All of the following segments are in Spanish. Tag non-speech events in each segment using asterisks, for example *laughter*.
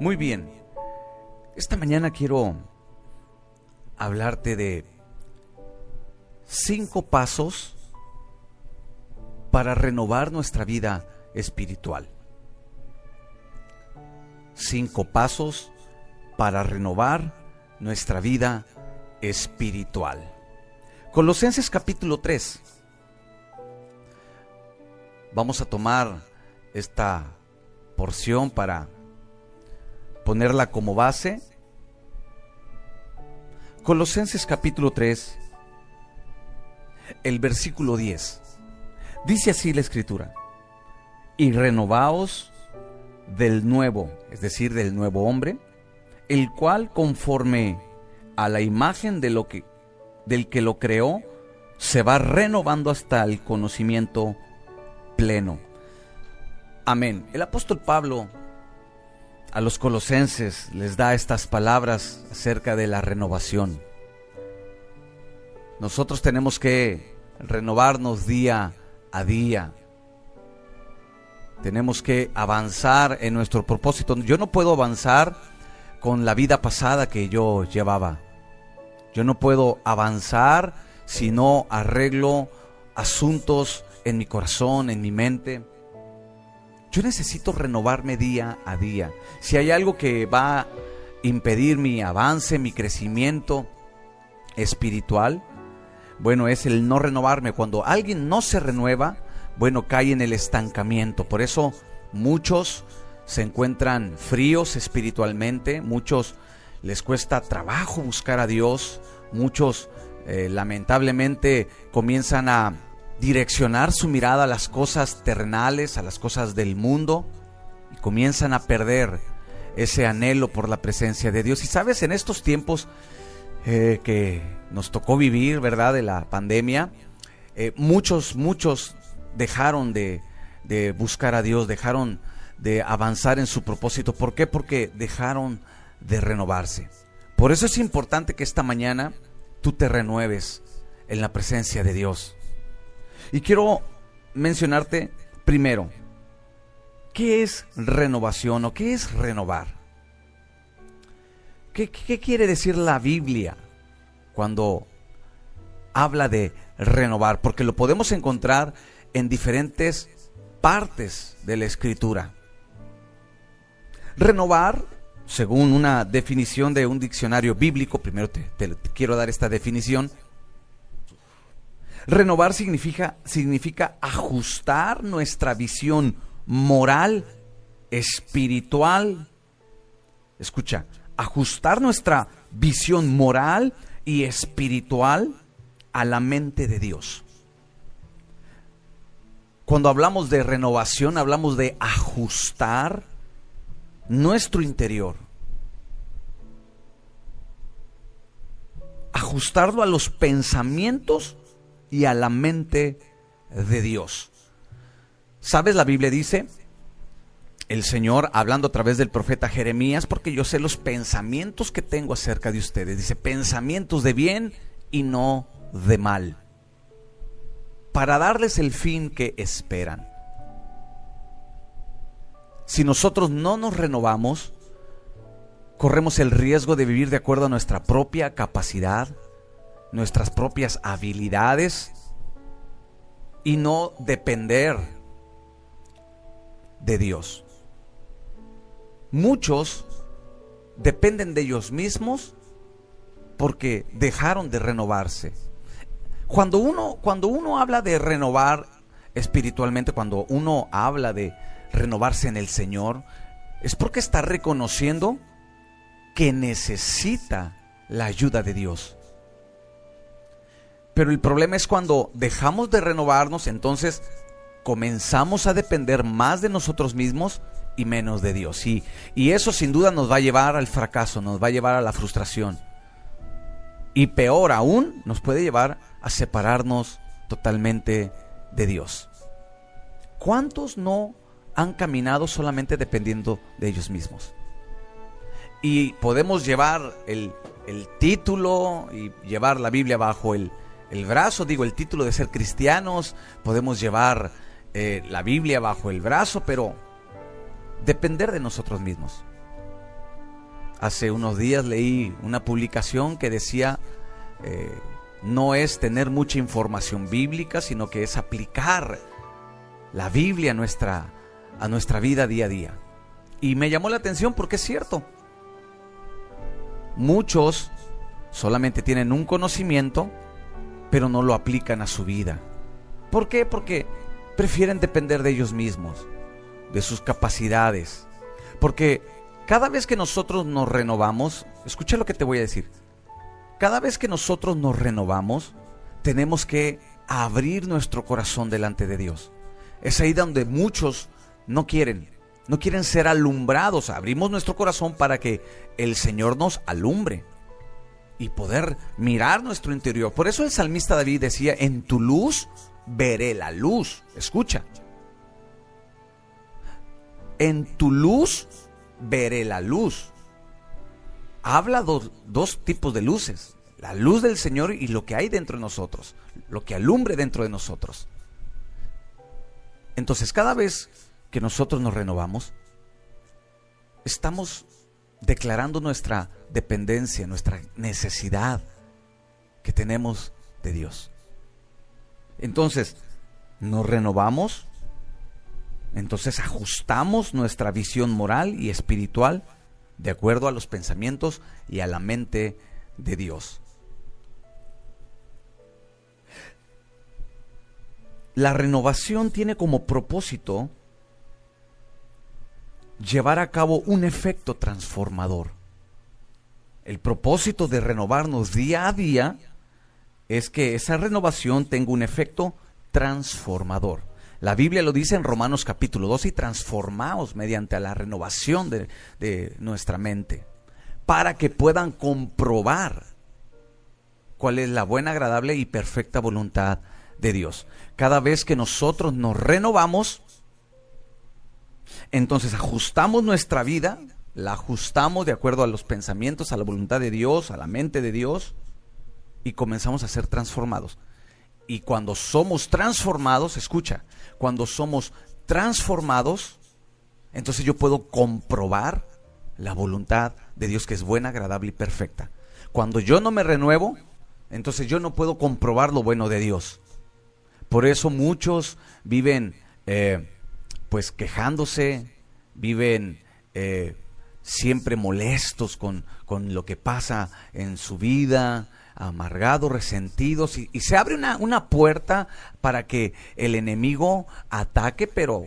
Muy bien. Esta mañana quiero hablarte de cinco pasos para renovar nuestra vida espiritual. Cinco pasos para renovar nuestra vida espiritual. Colosenses capítulo 3. Vamos a tomar esta porción para ponerla como base. Colosenses capítulo 3, el versículo 10. Dice así la escritura, y renovaos del nuevo, es decir, del nuevo hombre, el cual conforme a la imagen de lo que del que lo creó se va renovando hasta el conocimiento pleno. Amén. El apóstol Pablo a los colosenses les da estas palabras acerca de la renovación. Nosotros tenemos que renovarnos día a día. Tenemos que avanzar en nuestro propósito. Yo no puedo avanzar con la vida pasada que yo llevaba. Yo no puedo avanzar si no arreglo asuntos en mi corazón, en mi mente. Yo necesito renovarme día a día. Si hay algo que va a impedir mi avance, mi crecimiento espiritual, bueno, es el no renovarme. Cuando alguien no se renueva, bueno, cae en el estancamiento. Por eso muchos se encuentran fríos espiritualmente, muchos les cuesta trabajo buscar a Dios, muchos eh, lamentablemente comienzan a direccionar su mirada a las cosas terrenales, a las cosas del mundo, y comienzan a perder ese anhelo por la presencia de Dios. Y sabes, en estos tiempos eh, que nos tocó vivir, ¿verdad?, de la pandemia, eh, muchos, muchos dejaron de, de buscar a Dios, dejaron de avanzar en su propósito. ¿Por qué? Porque dejaron de renovarse. Por eso es importante que esta mañana tú te renueves en la presencia de Dios. Y quiero mencionarte primero, ¿qué es renovación o qué es renovar? ¿Qué, quiere decir la Biblia cuando habla de renovar? Porque lo podemos encontrar en diferentes partes de la escritura. Renovar, según una definición de un diccionario bíblico, primero te quiero dar esta definición, Renovar significa, significa ajustar nuestra visión moral, espiritual. Escucha, ajustar nuestra visión moral y espiritual a la mente de Dios. Cuando hablamos de renovación, hablamos de ajustar nuestro interior. Ajustarlo a los pensamientos y a la mente de Dios. ¿Sabes? La Biblia dice, el Señor hablando a través del profeta Jeremías, porque yo sé los pensamientos que tengo acerca de ustedes. Dice, pensamientos de bien y no de mal, para darles el fin que esperan. Si nosotros no nos renovamos, corremos el riesgo de vivir de acuerdo a nuestra propia capacidad, nuestras propias habilidades y no depender de Dios. Muchos dependen de ellos mismos porque dejaron de renovarse. Cuando uno, cuando uno habla de renovar espiritualmente, cuando uno habla de renovarse en el Señor, es porque está reconociendo que necesita la ayuda de Dios. Pero el problema es cuando dejamos de renovarnos, entonces comenzamos a depender más de nosotros mismos y menos de Dios. Y, y eso sin duda nos va a llevar al fracaso, nos va a llevar a la frustración. Y peor aún, nos puede llevar a separarnos totalmente de Dios. ¿Cuántos no han caminado solamente dependiendo de ellos mismos? Y podemos llevar el, el título y llevar la Biblia bajo el, el brazo, digo, el título de ser cristianos, podemos llevar eh, la Biblia bajo el brazo, pero depender de nosotros mismos. Hace unos días leí una publicación que decía, eh, no es tener mucha información bíblica, sino que es aplicar la Biblia nuestra, a nuestra vida día a día. Y me llamó la atención porque es cierto. Muchos solamente tienen un conocimiento, pero no lo aplican a su vida. ¿Por qué? Porque prefieren depender de ellos mismos, de sus capacidades. Porque cada vez que nosotros nos renovamos, escucha lo que te voy a decir, cada vez que nosotros nos renovamos, tenemos que abrir nuestro corazón delante de Dios. Es ahí donde muchos no quieren, no quieren ser alumbrados. Abrimos nuestro corazón para que el Señor nos alumbre y poder mirar nuestro interior. Por eso el salmista David decía, en tu luz veré la luz. Escucha. En tu luz veré la luz. Habla dos tipos de luces. La luz del Señor y lo que hay dentro de nosotros. Lo que alumbre dentro de nosotros. Entonces cada vez que nosotros nos renovamos, estamos declarando nuestra dependencia, nuestra necesidad que tenemos de Dios. Entonces, nos renovamos, entonces ajustamos nuestra visión moral y espiritual de acuerdo a los pensamientos y a la mente de Dios. La renovación tiene como propósito llevar a cabo un efecto transformador. El propósito de renovarnos día a día es que esa renovación tenga un efecto transformador. La Biblia lo dice en Romanos capítulo 2 y transformaos mediante la renovación de, de nuestra mente para que puedan comprobar cuál es la buena, agradable y perfecta voluntad de Dios. Cada vez que nosotros nos renovamos, entonces ajustamos nuestra vida, la ajustamos de acuerdo a los pensamientos, a la voluntad de Dios, a la mente de Dios, y comenzamos a ser transformados. Y cuando somos transformados, escucha, cuando somos transformados, entonces yo puedo comprobar la voluntad de Dios que es buena, agradable y perfecta. Cuando yo no me renuevo, entonces yo no puedo comprobar lo bueno de Dios. Por eso muchos viven eh, pues quejándose, viven eh, siempre molestos con, con, lo que pasa en su vida, amargados, resentidos, y, se abre una, una, puerta para que el enemigo ataque, pero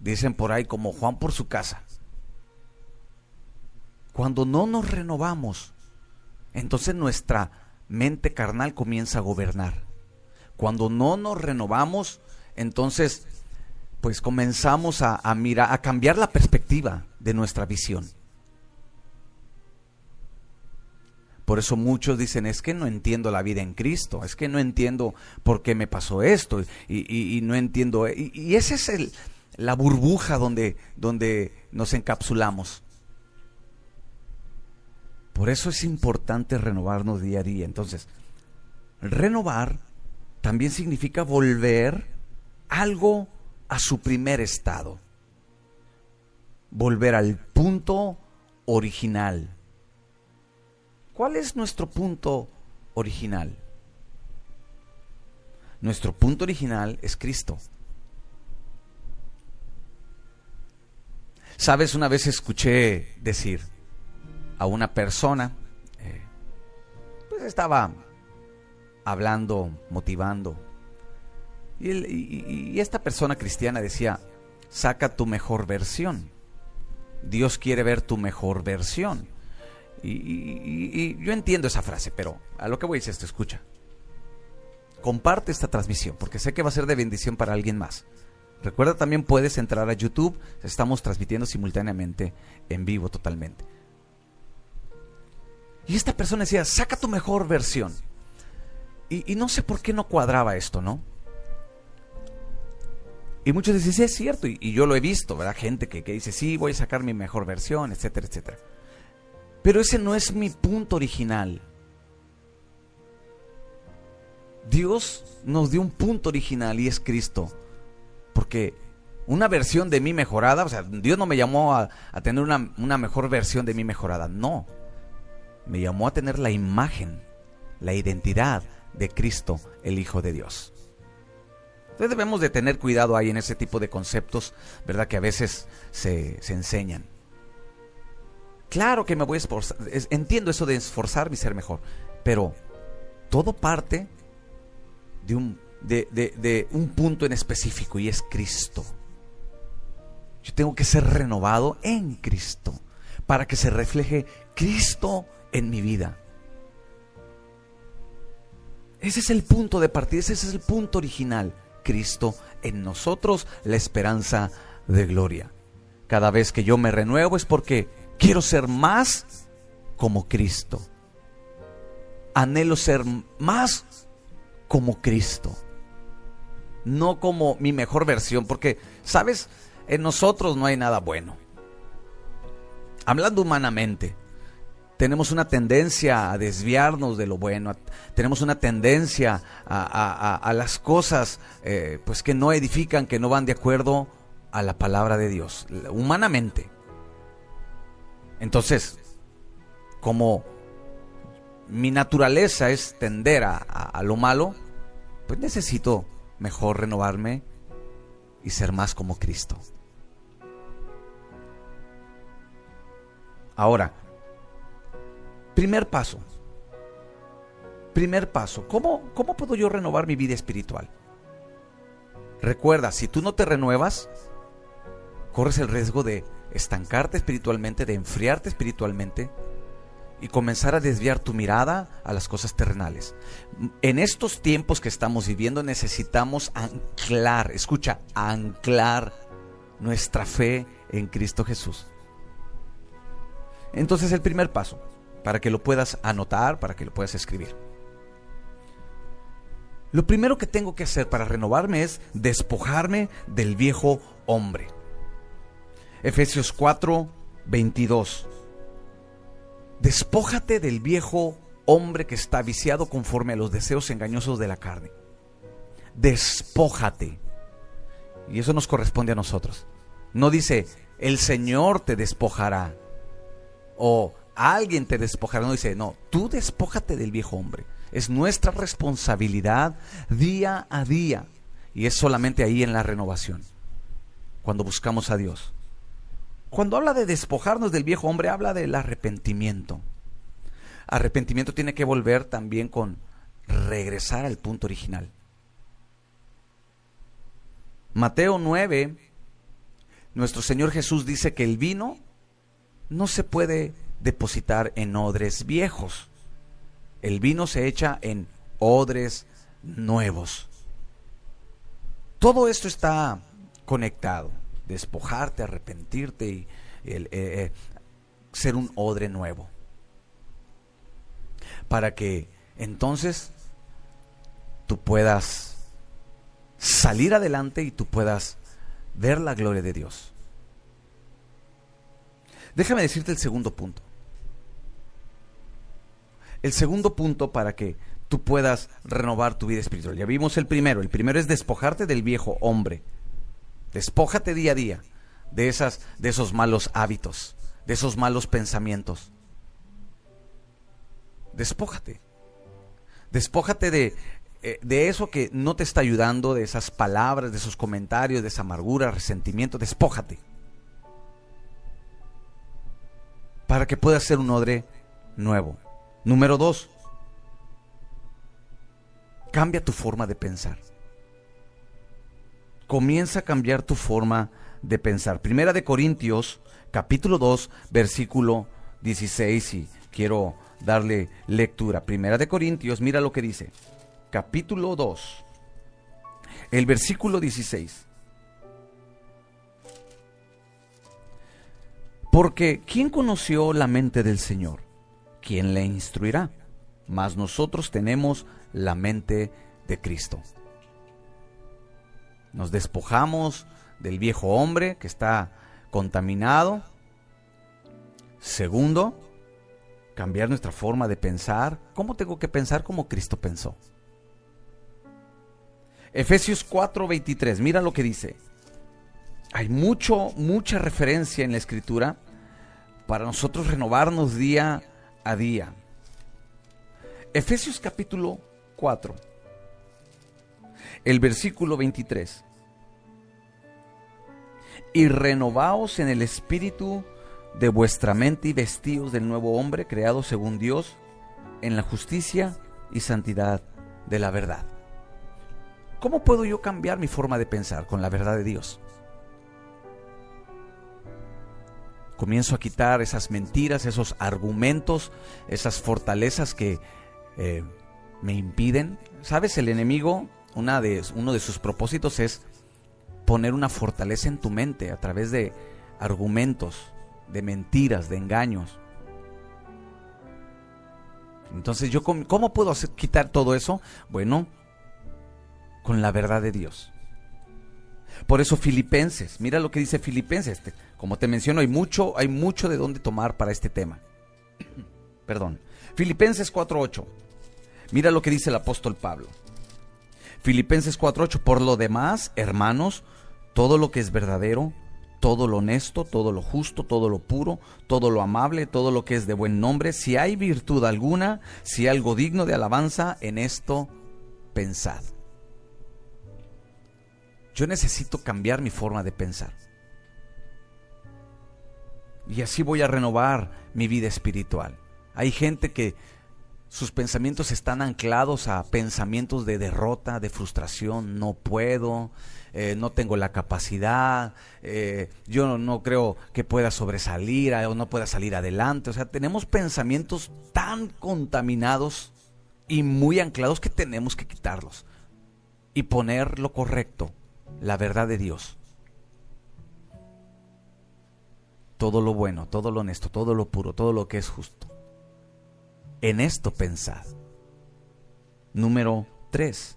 dicen por ahí como Juan por su casa. Cuando no nos renovamos, entonces nuestra mente carnal comienza a gobernar. Cuando no nos renovamos, entonces pues comenzamos a, mirar, a cambiar la perspectiva de nuestra visión. Por eso muchos dicen, es que no entiendo la vida en Cristo, es que no entiendo por qué me pasó esto y, no entiendo. Y, esa es el, la burbuja donde, donde nos encapsulamos. Por eso es importante renovarnos día a día. Entonces, renovar también significa volver algo a su primer estado. Volver al punto original. ¿Cuál es nuestro punto original? Nuestro punto original es Cristo. Sabes, una vez escuché decir a una persona, eh, pues estaba hablando, motivando, y, esta persona cristiana decía, saca tu mejor versión. Dios quiere ver tu mejor versión. Y, yo entiendo esa frase, pero a lo que voy decir esto, escucha. Comparte esta transmisión, porque sé que va a ser de bendición para alguien más. Recuerda también puedes entrar a YouTube, estamos transmitiendo simultáneamente en vivo totalmente. Y esta persona decía, saca tu mejor versión. Y, y no sé por qué no cuadraba esto, ¿no? Y muchos dicen, sí, es cierto, y, yo lo he visto, ¿verdad? Gente que, que, dice, sí, voy a sacar mi mejor versión, etcétera, etcétera. Pero ese no es mi punto original. Dios nos dio un punto original y es Cristo. Porque una versión de mí mejorada. O sea, Dios no me llamó a, tener una, una mejor versión de mí mejorada. No. Me llamó a tener la imagen, la identidad de Cristo, el Hijo de Dios. Entonces debemos de tener cuidado ahí en ese tipo de conceptos, ¿verdad? Que a veces se, se enseñan. Claro que me voy a esforzar, entiendo eso de esforzarme y ser mejor, pero todo parte de un, de, un punto en específico y es Cristo. Yo tengo que ser renovado en Cristo para que se refleje Cristo en mi vida. Ese es el punto de partida, ese es el punto original. Cristo en nosotros, la esperanza de gloria. Cada vez que yo me renuevo es porque Quiero ser más como Cristo. Anhelo ser más como Cristo. No como mi mejor versión, porque, ¿sabes? En nosotros no hay nada bueno. Hablando humanamente, tenemos una tendencia a desviarnos de lo bueno, tenemos una tendencia a, las cosas eh, pues que no edifican, que no van de acuerdo a la palabra de Dios, humanamente. Entonces, como mi naturaleza es tender a, lo malo, pues necesito mejor renovarme y ser más como Cristo. Ahora, primer paso. Primer paso. ¿Cómo, ¿Cómo puedo yo renovar mi vida espiritual? Recuerda, si tú no te renuevas, corres el riesgo de estancarte espiritualmente, de enfriarte espiritualmente y comenzar a desviar tu mirada a las cosas terrenales. En estos tiempos que estamos viviendo necesitamos anclar, escucha, anclar nuestra fe en Cristo Jesús. Entonces el primer paso, para que lo puedas anotar, para que lo puedas escribir. Lo primero que tengo que hacer para renovarme es despojarme del viejo hombre. Efesios 4, 22. Despójate del viejo hombre que está viciado conforme a los deseos engañosos de la carne. Despójate. Y eso nos corresponde a nosotros. No dice, el Señor te despojará. O alguien te despojará. No dice, no, tú despójate del viejo hombre. Es nuestra responsabilidad día a día. Y es solamente ahí en la renovación. Cuando buscamos a Dios. Cuando habla de despojarnos del viejo hombre, habla del arrepentimiento. Arrepentimiento tiene que volver también con regresar al punto original. Mateo 9, nuestro Señor Jesús dice que el vino no se puede depositar en odres viejos. El vino se echa en odres nuevos. Todo esto está conectado despojarte, arrepentirte y eh, eh, ser un odre nuevo. Para que entonces tú puedas salir adelante y tú puedas ver la gloria de Dios. Déjame decirte el segundo punto. El segundo punto para que tú puedas renovar tu vida espiritual. Ya vimos el primero. El primero es despojarte del viejo hombre Despójate día a día de, esas, de esos malos hábitos, de esos malos pensamientos. Despójate. Despójate de, eh, de eso que no te está ayudando, de esas palabras, de esos comentarios, de esa amargura, resentimiento. Despójate. Para que puedas ser un odre nuevo. Número dos. Cambia tu forma de pensar comienza a cambiar tu forma de pensar. Primera de Corintios, capítulo 2, versículo 16, y quiero darle lectura. Primera de Corintios, mira lo que dice. Capítulo 2, el versículo 16. Porque ¿quién conoció la mente del Señor? ¿Quién le instruirá? Mas nosotros tenemos la mente de Cristo. Nos despojamos del viejo hombre que está contaminado. Segundo, cambiar nuestra forma de pensar. ¿Cómo tengo que pensar como Cristo pensó? Efesios 4:23, mira lo que dice. hay mucho, mucha referencia en la escritura para nosotros renovarnos día a día. Efesios capítulo 4, el versículo 23. Y renovaos en el espíritu de vuestra mente y vestidos del nuevo hombre creado según Dios en la justicia y santidad de la verdad. ¿Cómo puedo yo cambiar mi forma de pensar con la verdad de Dios? Comienzo a quitar esas mentiras, esos argumentos, esas fortalezas que eh, me impiden. ¿Sabes? El enemigo, una de, uno de sus propósitos es poner una fortaleza en tu mente a través de argumentos, de mentiras, de engaños. Entonces, yo ¿cómo puedo quitar todo eso? Bueno, con la verdad de Dios. Por eso Filipenses, mira lo que dice Filipenses. Como te menciono, hay mucho, hay mucho de dónde tomar para este tema. *clears throat* Perdón. Filipenses 4:8. Mira lo que dice el apóstol Pablo. Filipenses 4:8, por lo demás, hermanos, todo lo que es verdadero, todo lo honesto, todo lo justo, todo lo puro, todo lo amable, todo lo que es de buen nombre, si hay virtud alguna, si hay algo digno de alabanza, en esto pensad. Yo necesito cambiar mi forma de pensar. Y así voy a renovar mi vida espiritual. Hay gente que sus pensamientos están anclados a pensamientos de derrota, de frustración, no puedo, eh, no tengo la capacidad, eh, yo no, creo que pueda sobresalir o no pueda salir adelante. O sea, tenemos pensamientos tan contaminados y muy anclados que tenemos que quitarlos y poner lo correcto, la verdad de Dios. Todo lo bueno, todo lo honesto, todo lo puro, todo lo que es justo en esto pensad. Número 3.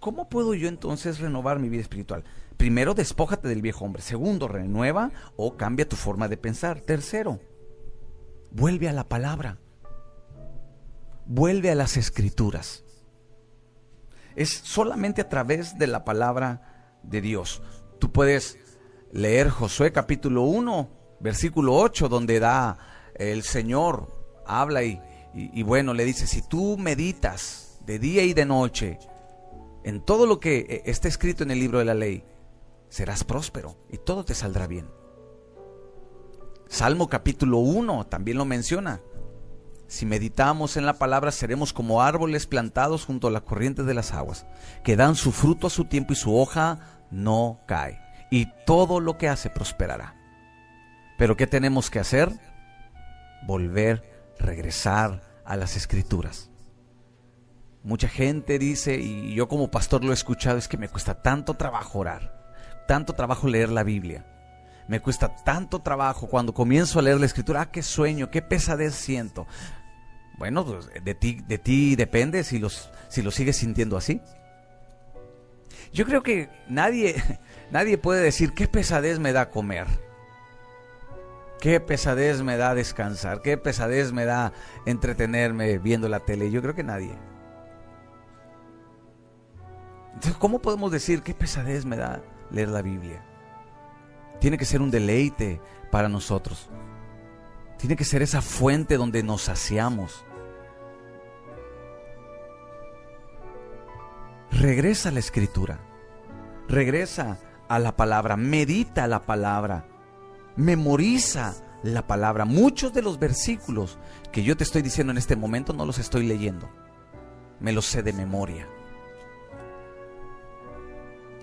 ¿Cómo puedo yo entonces renovar mi vida espiritual? Primero, despójate del viejo hombre. Segundo, renueva o cambia tu forma de pensar. Tercero, vuelve a la palabra. Vuelve a las escrituras. Es solamente a través de la palabra de Dios. Tú puedes leer Josué capítulo 1, versículo 8, donde da el Señor habla y, y, bueno, le dice, si tú meditas de día y de noche en todo lo que eh, está escrito en el libro de la ley, serás próspero y todo te saldrá bien. Salmo capítulo 1 también lo menciona. Si meditamos en la palabra, seremos como árboles plantados junto a la corriente de las aguas, que dan su fruto a su tiempo y su hoja no cae. Y todo lo que hace prosperará. Pero ¿qué tenemos que hacer? Volver regresar a las escrituras. Mucha gente dice, y yo como pastor lo he escuchado, es que me cuesta tanto trabajo orar, tanto trabajo leer la Biblia. Me cuesta tanto trabajo cuando comienzo a leer la escritura, ah, qué sueño, qué pesadez siento. Bueno, pues, de ti, de ti depende si, los, si lo sigues sintiendo así. Yo creo que nadie, *laughs* nadie puede decir qué pesadez me da comer. Qué pesadez me da descansar, qué pesadez me da entretenerme viendo la tele. Yo creo que nadie. Entonces, ¿cómo podemos decir qué pesadez me da leer la Biblia? Tiene que ser un deleite para nosotros. Tiene que ser esa fuente donde nos saciamos. Regresa a la escritura. Regresa a la palabra. Medita la palabra memoriza la palabra. Muchos de los versículos que yo te estoy diciendo en este momento no los estoy leyendo. Me los sé de memoria.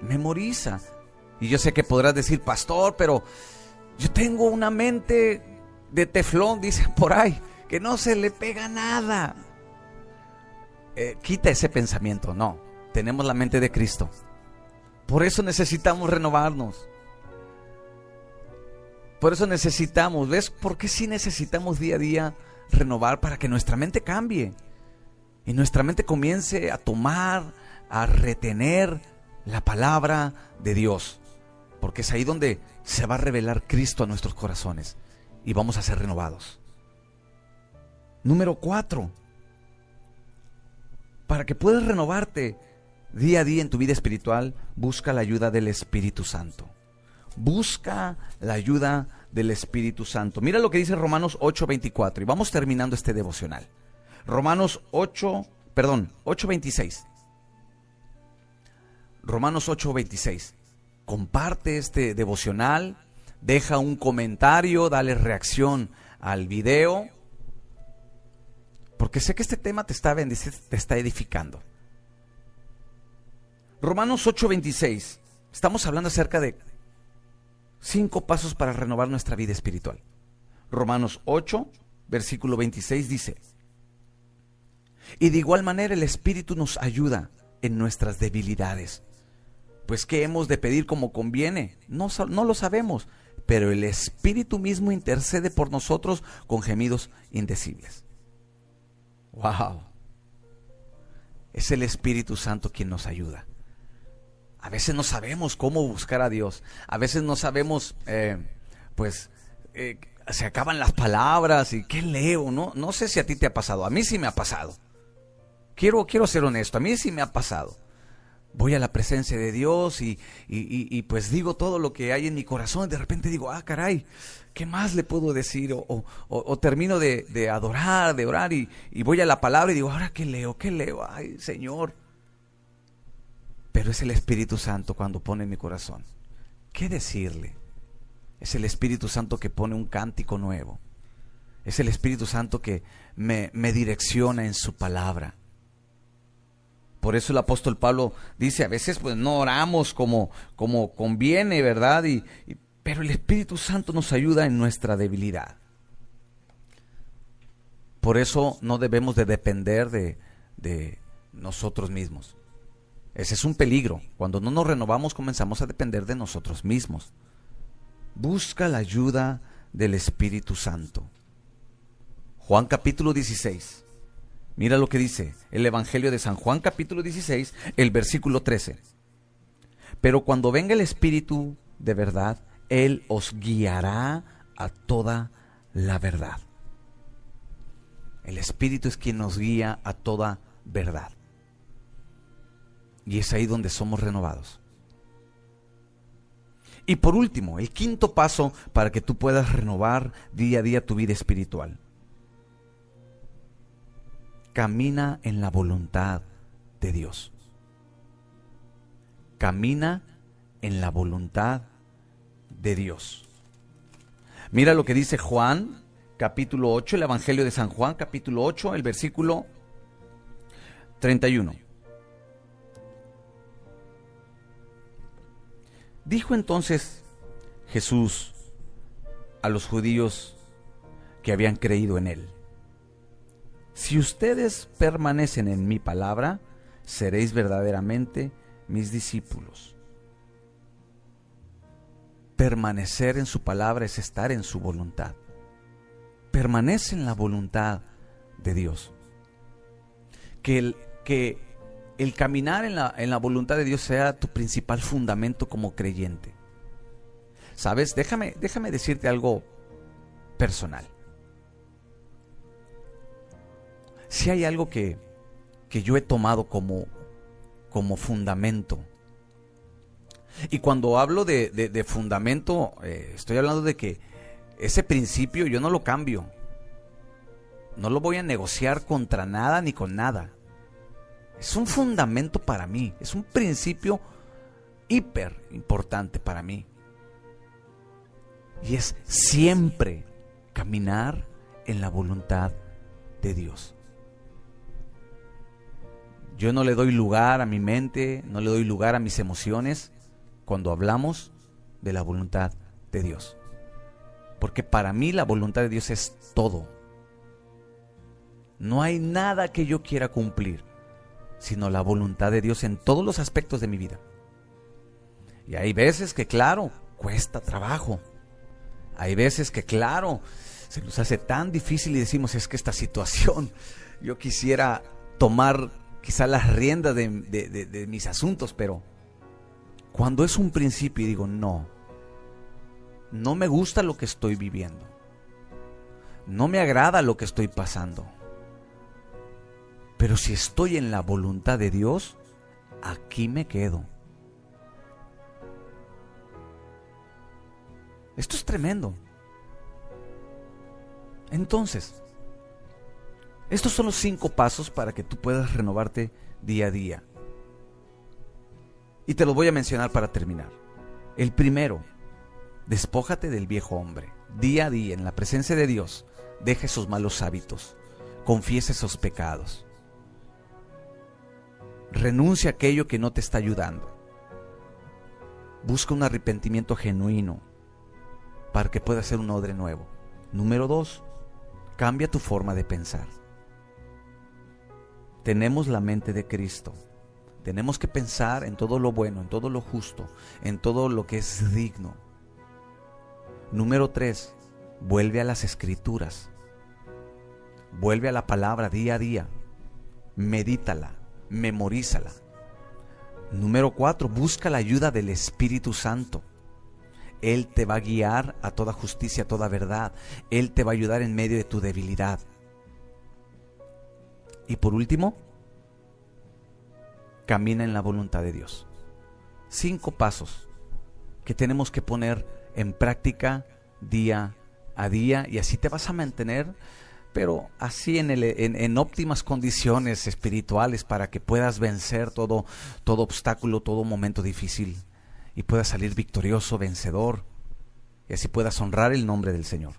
Memoriza. Y yo sé que podrás decir, pastor, pero yo tengo una mente de teflón, dice por ahí, que no se le pega nada. Eh, quita ese pensamiento, no. Tenemos la mente de Cristo. Por eso necesitamos renovarnos. Por eso necesitamos, ¿ves? ¿Por qué sí necesitamos día a día renovar para que nuestra mente cambie? Y nuestra mente comience a tomar, a retener la palabra de Dios. Porque es ahí donde se va a revelar Cristo a nuestros corazones y vamos a ser renovados. Número cuatro, para que puedas renovarte día a día en tu vida espiritual, busca la ayuda del Espíritu Santo. Busca la ayuda del Espíritu Santo. Mira lo que dice Romanos 8:24 y vamos terminando este devocional. Romanos 8, perdón, 8:26. Romanos 8:26. Comparte este devocional, deja un comentario, dale reacción al video, porque sé que este tema te está te está edificando. Romanos 8:26. Estamos hablando acerca de cinco pasos para renovar nuestra vida espiritual. Romanos 8, versículo 26 dice, y de igual manera el Espíritu nos ayuda en nuestras debilidades. Pues ¿qué hemos de pedir como conviene? No, no lo sabemos, pero el Espíritu mismo intercede por nosotros con gemidos indecibles. ¡Wow! Es el Espíritu Santo quien nos ayuda. A veces no sabemos cómo buscar a Dios. A veces no sabemos, eh, pues, eh, se acaban las palabras y qué leo, ¿no? No sé si a ti te ha pasado. A mí sí me ha pasado. Quiero, quiero ser honesto. A mí sí me ha pasado. Voy a la presencia de Dios y, y, pues digo todo lo que hay en mi corazón. De repente digo, ah, caray, ¿qué más le puedo decir? O, o, termino de, de, adorar, de orar y voy a la palabra y digo, ahora qué leo, qué leo. Ay, Señor pero es el Espíritu Santo cuando pone mi corazón. ¿Qué decirle? Es el Espíritu Santo que pone un cántico nuevo. Es el Espíritu Santo que me, direcciona en su palabra. Por eso el apóstol Pablo dice, a veces pues no oramos como, como conviene, ¿verdad? Y, pero el Espíritu Santo nos ayuda en nuestra debilidad. Por eso no debemos de depender de, de nosotros mismos. Ese es un peligro. Cuando no nos renovamos comenzamos a depender de nosotros mismos. Busca la ayuda del Espíritu Santo. Juan capítulo 16. Mira lo que dice el Evangelio de San Juan capítulo 16, el versículo 13. Pero cuando venga el Espíritu de verdad, Él os guiará a toda la verdad. El Espíritu es quien nos guía a toda verdad. Y es ahí donde somos renovados. Y por último, el quinto paso para que tú puedas renovar día a día tu vida espiritual. Camina en la voluntad de Dios. Camina en la voluntad de Dios. Mira lo que dice Juan, capítulo 8, el Evangelio de San Juan, capítulo 8, el versículo 31. Dijo entonces Jesús a los judíos que habían creído en él, si ustedes permanecen en mi palabra, seréis verdaderamente mis discípulos. Permanecer en su palabra es estar en su voluntad. Permanece en la voluntad de Dios. Que, el, que el caminar en la, en la voluntad de Dios sea tu principal fundamento como creyente. ¿Sabes? Déjame, déjame decirte algo personal. Si hay algo que, que yo he tomado como, como fundamento, y cuando hablo de, de, fundamento, eh, estoy hablando de que ese principio yo no lo cambio. No lo voy a negociar contra nada ni con nada. Es un fundamento para mí, es un principio hiper importante para mí. Y es siempre caminar en la voluntad de Dios. Yo no le doy lugar a mi mente, no le doy lugar a mis emociones cuando hablamos de la voluntad de Dios. Porque para mí la voluntad de Dios es todo. No hay nada que yo quiera cumplir sino la voluntad de Dios en todos los aspectos de mi vida. Y hay veces que, claro, cuesta trabajo. Hay veces que, claro, se nos hace tan difícil y decimos, es que esta situación, yo quisiera tomar quizá las riendas de, de mis asuntos, pero cuando es un principio y digo, no, no me gusta lo que estoy viviendo, no me agrada lo que estoy pasando, pero si estoy en la voluntad de Dios, aquí me quedo. Esto es tremendo. Entonces, estos son los cinco pasos para que tú puedas renovarte día a día. Y te los voy a mencionar para terminar. El primero, despójate del viejo hombre. Día a día, en la presencia de Dios, deja esos malos hábitos. Confiese esos pecados. Renuncia a aquello que no te está ayudando. Busca un arrepentimiento genuino para que puedas ser un odre nuevo. Número dos, cambia tu forma de pensar. Tenemos la mente de Cristo. Tenemos que pensar en todo lo bueno, en todo lo justo, en todo lo que es digno. Número tres, vuelve a las escrituras. Vuelve a la palabra día a día. Medítala, memorízala. Número cuatro, busca la ayuda del Espíritu Santo. Él te va a guiar a toda justicia, a toda verdad. Él te va a ayudar en medio de tu debilidad. Y por último, camina en la voluntad de Dios. Cinco pasos que tenemos que poner en práctica día a día y así te vas a mantener, pero así en, en, óptimas condiciones espirituales para que puedas vencer todo, todo obstáculo, todo momento difícil y puedas salir victorioso, vencedor y así puedas honrar el nombre del Señor.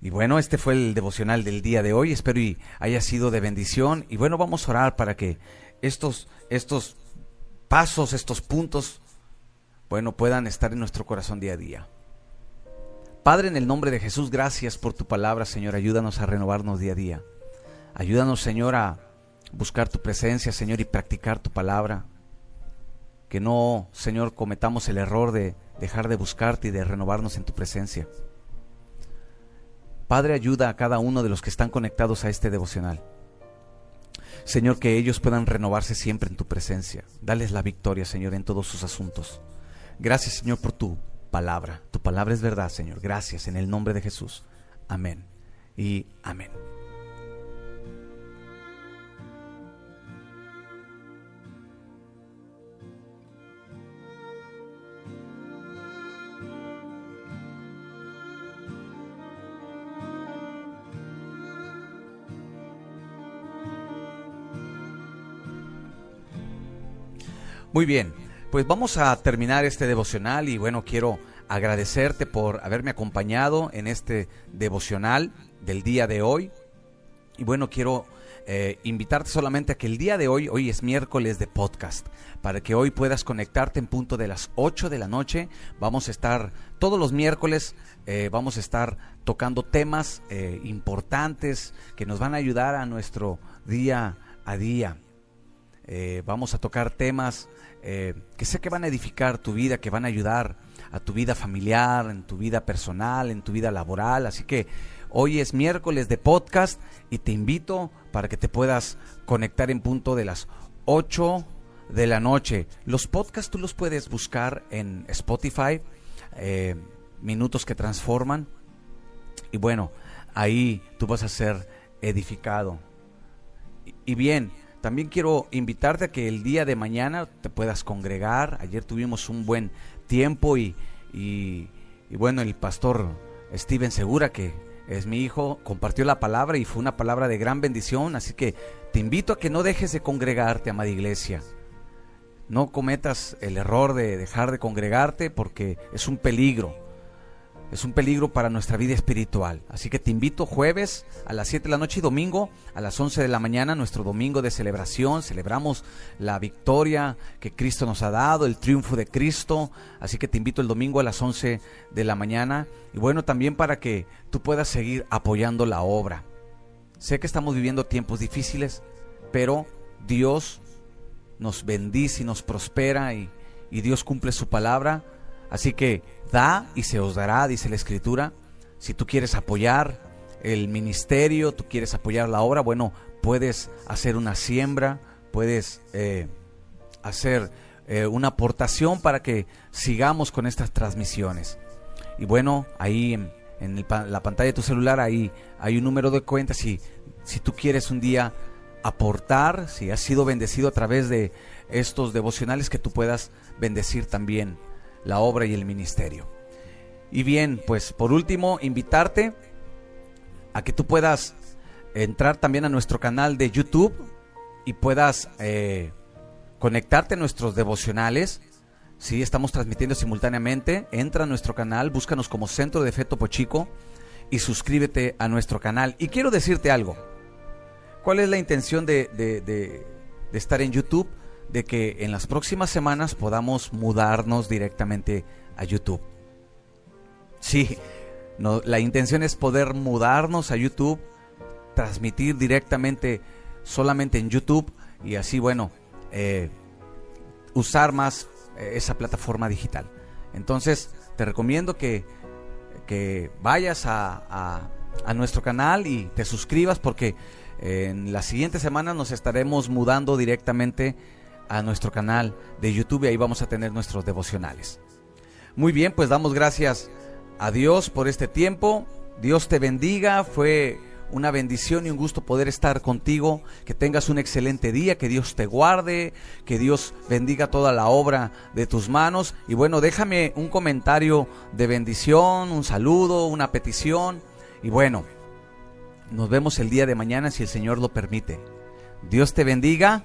Y bueno, este fue el devocional del día de hoy. Espero y haya sido de bendición. Y bueno, vamos a orar para que estos, estos pasos, estos puntos, bueno, puedan estar en nuestro corazón día a día. Padre, en el nombre de Jesús, gracias por tu palabra, Señor. Ayúdanos a renovarnos día a día. Ayúdanos, Señor, a buscar tu presencia, Señor, y practicar tu palabra. Que no, Señor, cometamos el error de dejar de buscarte y de renovarnos en tu presencia. Padre, ayuda a cada uno de los que están conectados a este devocional. Señor, que ellos puedan renovarse siempre en tu presencia. Dales la victoria, Señor, en todos sus asuntos. Gracias, Señor, por tu palabra. Tu palabra es verdad, Señor. Gracias en el nombre de Jesús. Amén. Y amén. Muy bien, pues vamos a terminar este devocional y bueno, quiero agradecerte por haberme acompañado en este devocional del día de hoy. Y bueno, quiero eh, invitarte solamente a que el día de hoy, hoy es miércoles de podcast, para que hoy puedas conectarte en punto de las 8 de la noche. Vamos a estar todos los miércoles, eh, vamos a estar tocando temas eh, importantes que nos van a ayudar a nuestro día a día. Vamos a tocar temas eh, que sé que van a edificar tu vida, que van a ayudar a tu vida familiar, en tu vida personal, en tu vida laboral. Así que hoy es miércoles de podcast y te invito para que te puedas conectar en punto de las 8 de la noche. Los podcasts tú los puedes buscar en Spotify, eh, Minutos que Transforman. Y bueno, ahí tú vas a ser edificado. y bien, también quiero invitarte a que el día de mañana te puedas congregar. Ayer tuvimos un buen tiempo y, y, bueno, el pastor Steven Segura, que es mi hijo, compartió la palabra y fue una palabra de gran bendición. Así que te invito a que no dejes de congregarte, amada iglesia. No cometas el error de dejar de congregarte porque es un peligro es un peligro para nuestra vida espiritual. Así que te invito jueves a las 7 de la noche y domingo a las 11 de la mañana, nuestro domingo de celebración. Celebramos la victoria que Cristo nos ha dado, el triunfo de Cristo. Así que te invito el domingo a las 11 de la mañana. Y bueno, también para que tú puedas seguir apoyando la obra. Sé que estamos viviendo tiempos difíciles, pero Dios nos bendice y nos prospera y, y Dios cumple su palabra Así que da y se os dará, dice la escritura. Si tú quieres apoyar el ministerio, tú quieres apoyar la obra, bueno, puedes hacer una siembra, puedes eh, hacer eh, una aportación para que sigamos con estas transmisiones. Y bueno, ahí en, la pantalla de tu celular, ahí hay un número de cuentas. Si, si tú quieres un día aportar, si has sido bendecido a través de estos devocionales, que tú puedas bendecir también la obra y el ministerio. Y bien, pues por último, invitarte a que tú puedas entrar también a nuestro canal de YouTube y puedas eh, conectarte a nuestros devocionales. Si estamos transmitiendo simultáneamente. Entra a nuestro canal, búscanos como Centro de Fe Topo Chico y suscríbete a nuestro canal. Y quiero decirte algo. ¿Cuál es la intención de, de estar en YouTube? De que en las próximas semanas podamos mudarnos directamente a YouTube. Sí, no, la intención es poder mudarnos a YouTube, transmitir directamente solamente en YouTube y así, bueno, eh, usar más eh, esa plataforma digital. Entonces, te recomiendo que, que vayas a, a, nuestro canal y te suscribas porque en las siguientes semanas nos estaremos mudando directamente a nuestro canal de YouTube ahí vamos a tener nuestros devocionales. Muy bien, pues damos gracias a Dios por este tiempo. Dios te bendiga. Fue una bendición y un gusto poder estar contigo. Que tengas un excelente día, que Dios te guarde, que Dios bendiga toda la obra de tus manos. Y bueno, déjame un comentario de bendición, un saludo, una petición. Y bueno, nos vemos el día de mañana si el Señor lo permite. Dios te bendiga.